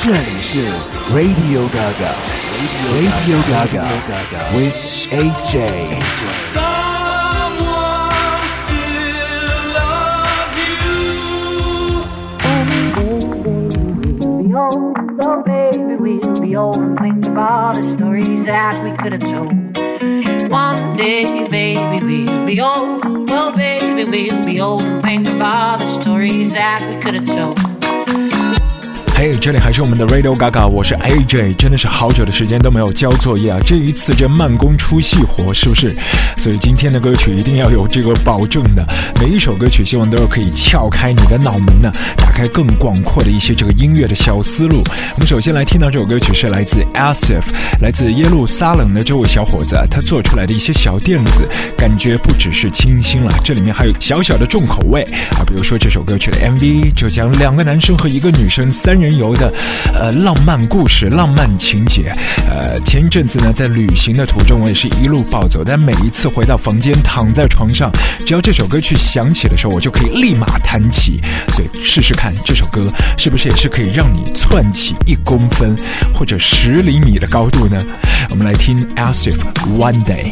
这里是 Radio Gaga，Radio Gaga with AJ。 Someone still loves you. be old, oh baby, we'll be old and think of all the stories that we could have told. One day, baby, we'll be old, oh baby, we'll be old and think of all the stories that we could have told. 嘿这里还是我们的 Radio Gaga，我是 AJ，真的是好久的时间都没有交作业啊，这一次这慢工出细活，是不是？所以今天的歌曲一定要有这个保证的，每一首歌曲希望都是可以撬开你的脑门呢，打开更广阔的一些这个音乐的小思路。我们首先来听到这首歌曲是来自 Asif，来自耶路撒冷的这位小伙子，他做出来的一些小垫子，感觉不只是清新了，这里面还有小小的重口味啊，比如说这首歌曲的 MV 就讲两个男生和一个女生三人游的呃浪漫故事，浪漫情节。呃，前一阵子呢，在旅行的途中，我也是一路暴走，但每一次回到房间，躺在床上，只要这首歌去响起的时候，我就可以立马弹起。所以试试看这首歌是不是也是可以让你窜起一公分或者十厘米的高度呢？我们来听，Alcif One Day。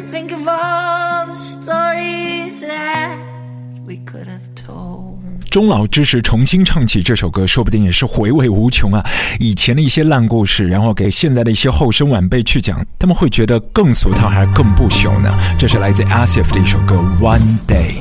think of all the stories that we could have told. 终老之时重新唱起这首歌，说不定也是回味无穷啊！以前的一些烂故事，然后给现在的一些后生晚辈去讲，他们会觉得更俗套还是更不朽呢？这是来自 Asif 的一首歌《One Day》。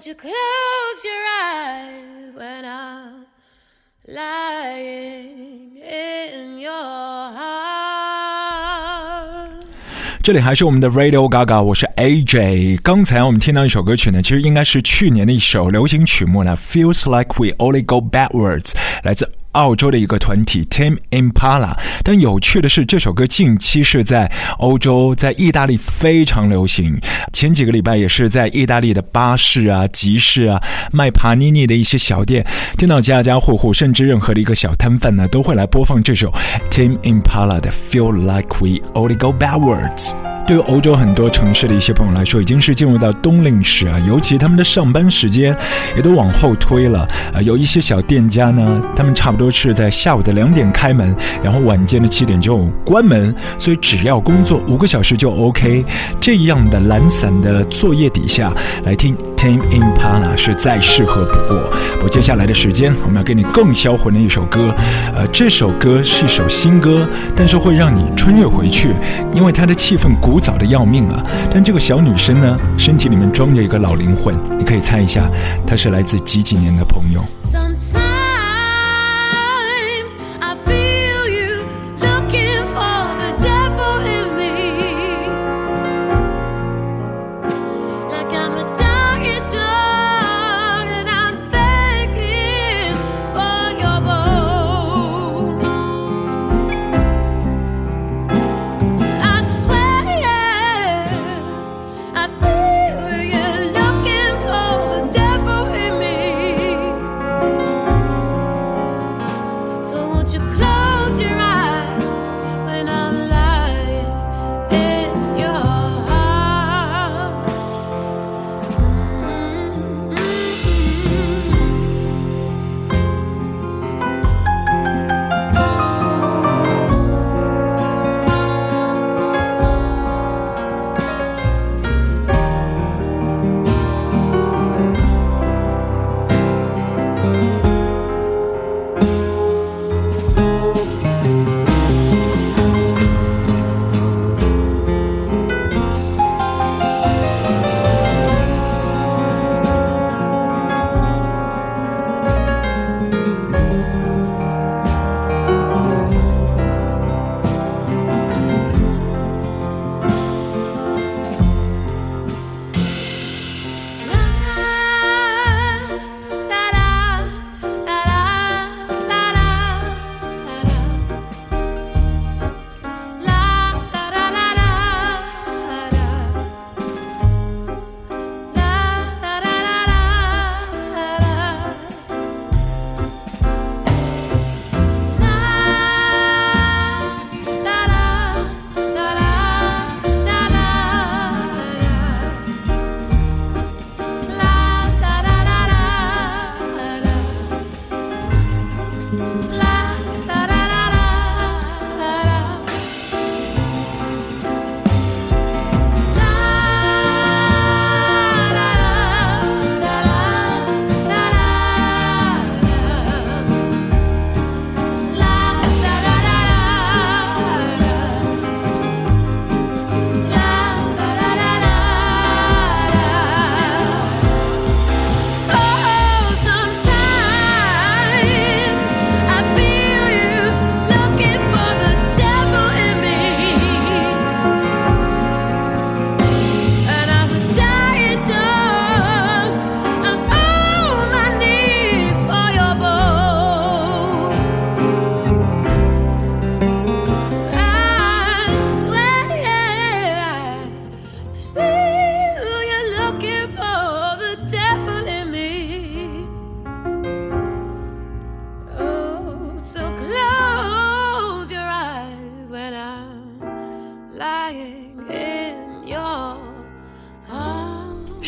won't you close your eyes when I'm lying in your arms? 这里还是我们的 Radio Gaga，我是 AJ。刚才我们听到一首歌曲呢，其实应该是去年的一首流行曲目呢，Feels Like We Only Go Backwards，来自 澳洲的一个团体 Tim Impala。但有趣的是，这首歌近期是在欧洲，在意大利非常流行。前几个礼拜也是在意大利的巴士啊、集市啊、卖帕尼尼的一些小店，听到家家户户，甚至任何的一个小摊贩呢，都会来播放这首 Tim Impala 的 Feel Like We Only Go Backwards。对于欧洲很多城市的一些朋友来说，已经是进入到冬令时啊，尤其他们的上班时间也都往后推了。呃，有一些小店家呢，他们差不多都是在下午的两点开门，然后晚间的七点就关门，所以只要工作五个小时就 OK。这样的懒散的作业底下，来听 Tame Impala 是再适合不过。我，接下来的时间我们要给你更销魂的一首歌，呃，这首歌是一首新歌，但是会让你穿越回去，因为它的气氛古早的要命啊。但这个小女生呢，身体里面装着一个老灵魂，你可以猜一下，她是来自几几年的朋友？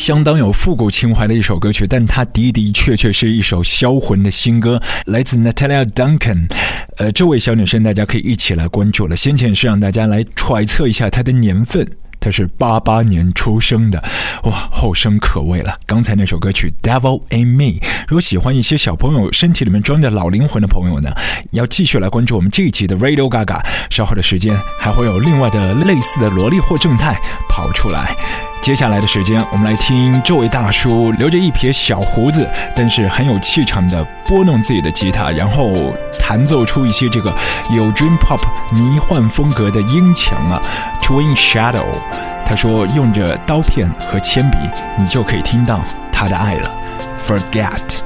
相当有复古情怀的一首歌曲，但它的的确确是一首销魂的新歌，来自 Natalia Duncan。呃，这位小女生大家可以一起来关注了。先前是让大家来揣测一下她的年份。她是八八年出生的，哇，后生可畏了。刚才那首歌曲《Devil in Me》，如果喜欢一些小朋友身体里面装着老灵魂的朋友呢，要继续来关注我们这一期的 Radio Gaga。稍后的时间还会有另外的类似的萝莉或正太跑出来。接下来的时间，我们来听这位大叔留着一撇小胡子，但是很有气场的拨弄自己的吉他，然后弹奏出一些这个有 dream pop 迷幻风格的音墙啊。Twin Shadow，他说用着刀片和铅笔，你就可以听到他的爱了。Forget。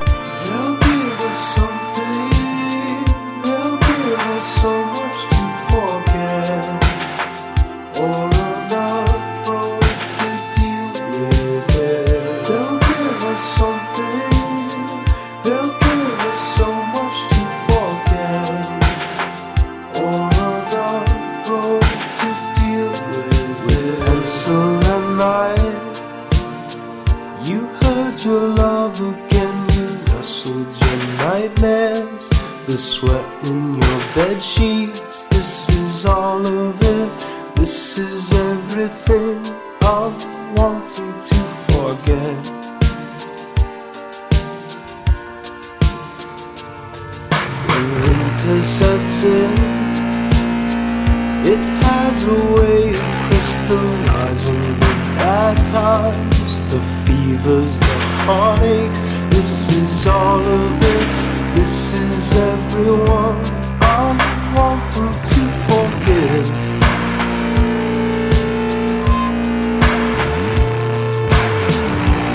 Fevers, the heartaches. This is all of it. This is everyone I'm wanting to forget.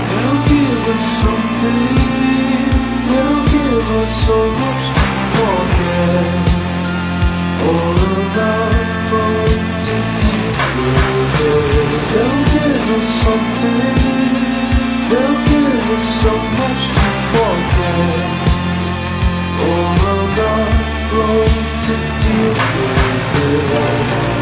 They'll give us something. They'll give us so much to forget. All deal with it. They'll give us something. They'll give us so much to forget. Enough road to deal with it.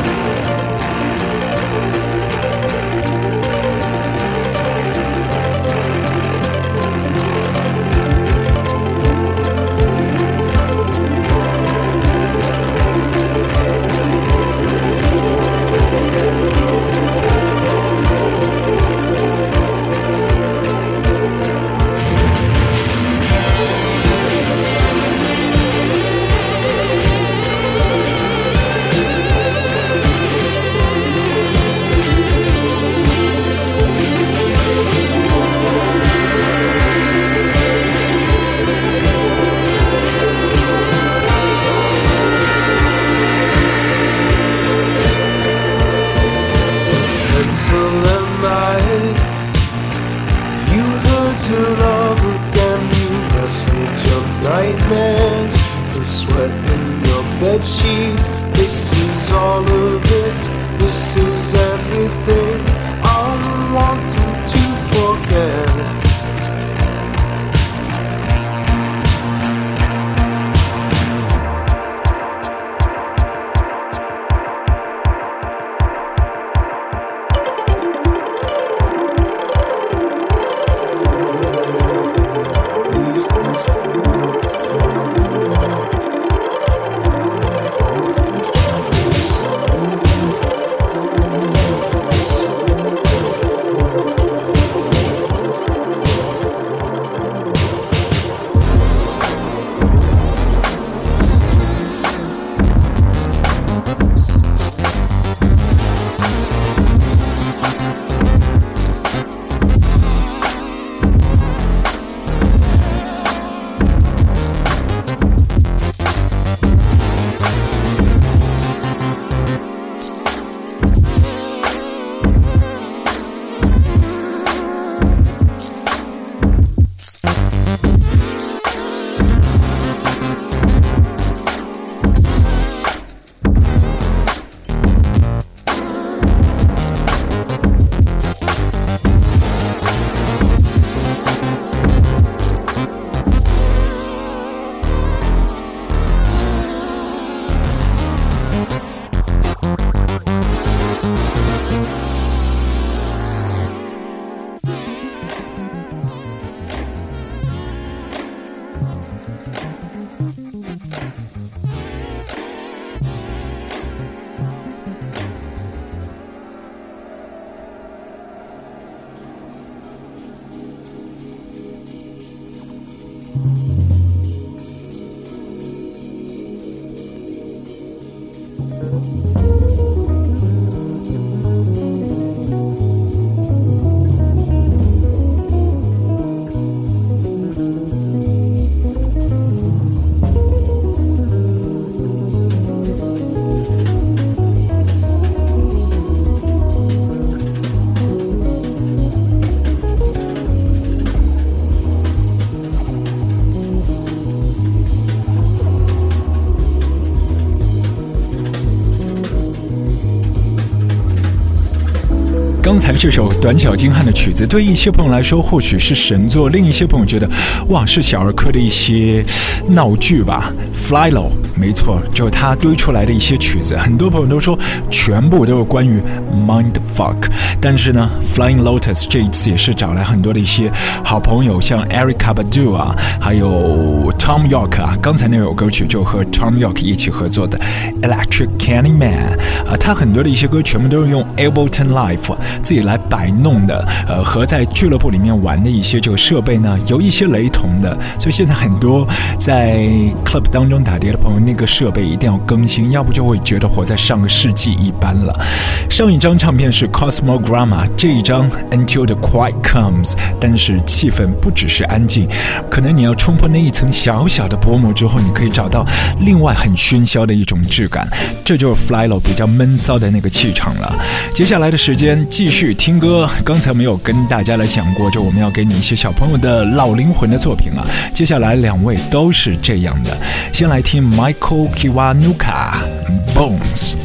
才这首短小精悍的曲子，对一些朋友来说或许是神作，另一些朋友觉得，哇，是小儿科的一些闹剧吧。Fly Low，没错，就是他堆出来的一些曲子，很多朋友都说全部都是关于 mind fuck。但是呢，Flying Lotus 这一次也是找来很多的一些好朋友，像 Erica Badu 啊，还有 Tom York 啊。刚才那首歌曲就和 Tom York 一起合作的 Electric Candyman 啊，他很多的一些歌全部都是用 Ableton Live 自己来摆弄的，呃，和在俱乐部里面玩的一些这个设备呢有一些雷同的，所以现在很多在 club 当中打碟的朋友，那个设备一定要更新，要不就会觉得活在上个世纪一般了。上一张唱片是 Cosmogramma，这一张 Until the Quiet Comes，但是气氛不只是安静，可能你要冲破那一层小小的薄膜之后，你可以找到另外很喧嚣的一种质感，这就是 Flylo 比较闷骚的那个气场了。接下来的时间继续去听歌，刚才没有跟大家来讲过，就我们要给你一些小朋友的老灵魂的作品啊。接下来两位都是这样的，先来听 Michael Kiwanuka Bones。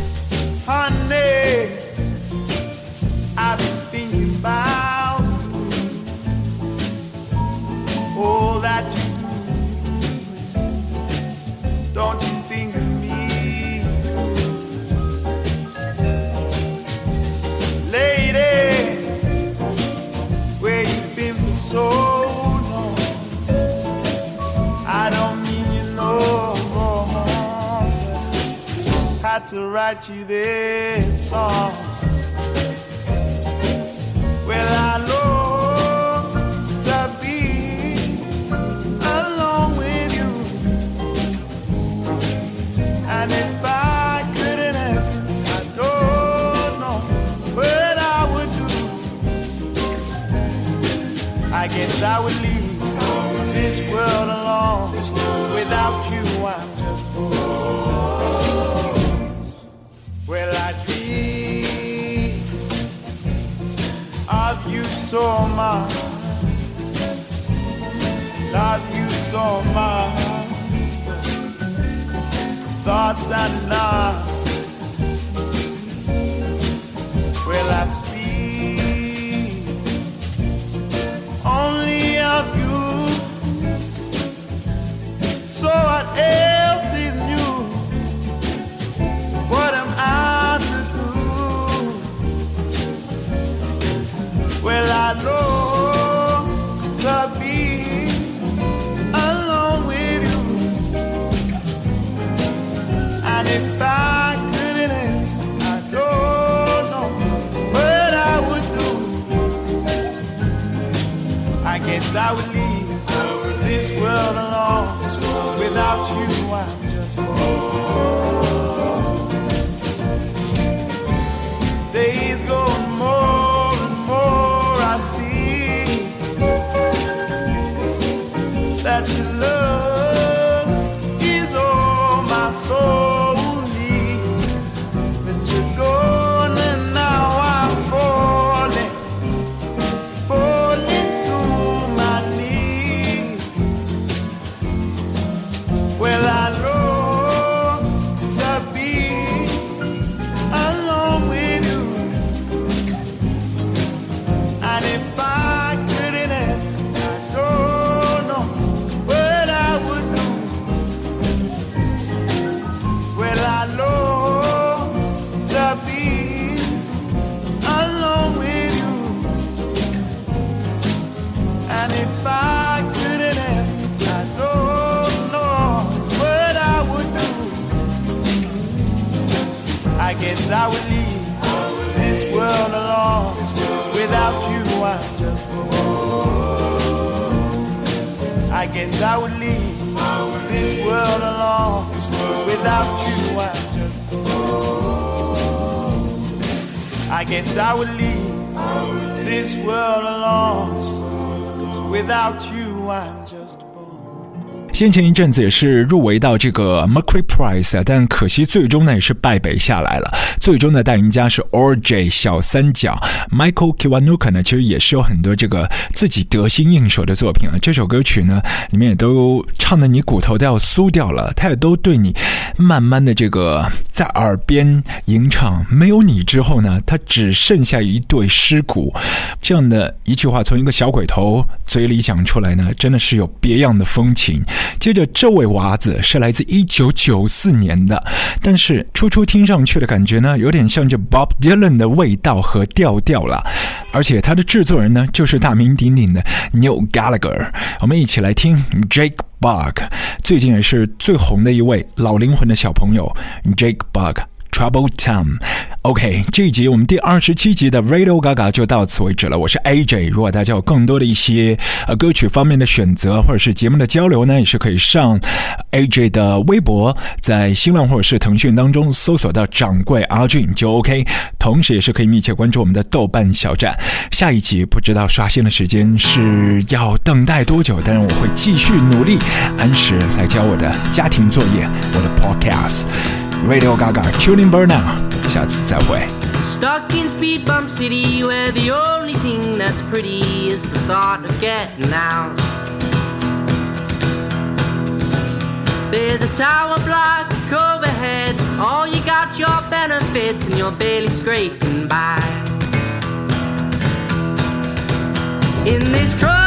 To write you this song. I would leave this world alone. Without you, I guess I would leave this world alone. without you, I'm just. I guess I would leave this world alone. without you, I'm. 先前一阵子也是入围到这个 Mercury Prize，但可惜最终呢也是败北下来了。最终的大赢家是 O.J. 小三角 Michael Kiwanuka 呢，其实也是有很多这个自己得心应手的作品啊。这首歌曲呢，里面也都唱的你骨头都要酥掉了，他也都对你慢慢的这个在耳边吟唱“没有你之后呢，他只剩下一对尸骨”这样的一句话，从一个小鬼头嘴里讲出来呢，真的是有别样的风情。接着，这位娃子是来自一九九四年的，但是初初听上去的感觉呢，有点像这 Bob Dylan 的味道和调调了。而且它的制作人呢，就是大名鼎鼎的 New Gallagher。我们一起来听 Jake Bug，最近也是最红的一位老灵魂的小朋友 Jake Bug。Trouble Town。OK，这一集我们第二十七集的 Radio Gaga 就到此为止了。我是 AJ，如果大家有更多的一些呃歌曲方面的选择，或者是节目的交流呢，也是可以上 AJ 的微博，在新浪或者是腾讯当中搜索到掌柜阿俊就 OK。同时，也是可以密切关注我们的豆瓣小站。下一集不知道刷新的时间是要等待多久，但是我会继续努力，按时来交我的家庭作业，我的 Podcast。Radio Gaga Tuning Burnout，下次再会。 Stuck in Speed Bump City, where the only thing that's pretty is the thought of getting out. There's a tower block overhead, all you got your benefits, and you're barely scraping by. In this troubled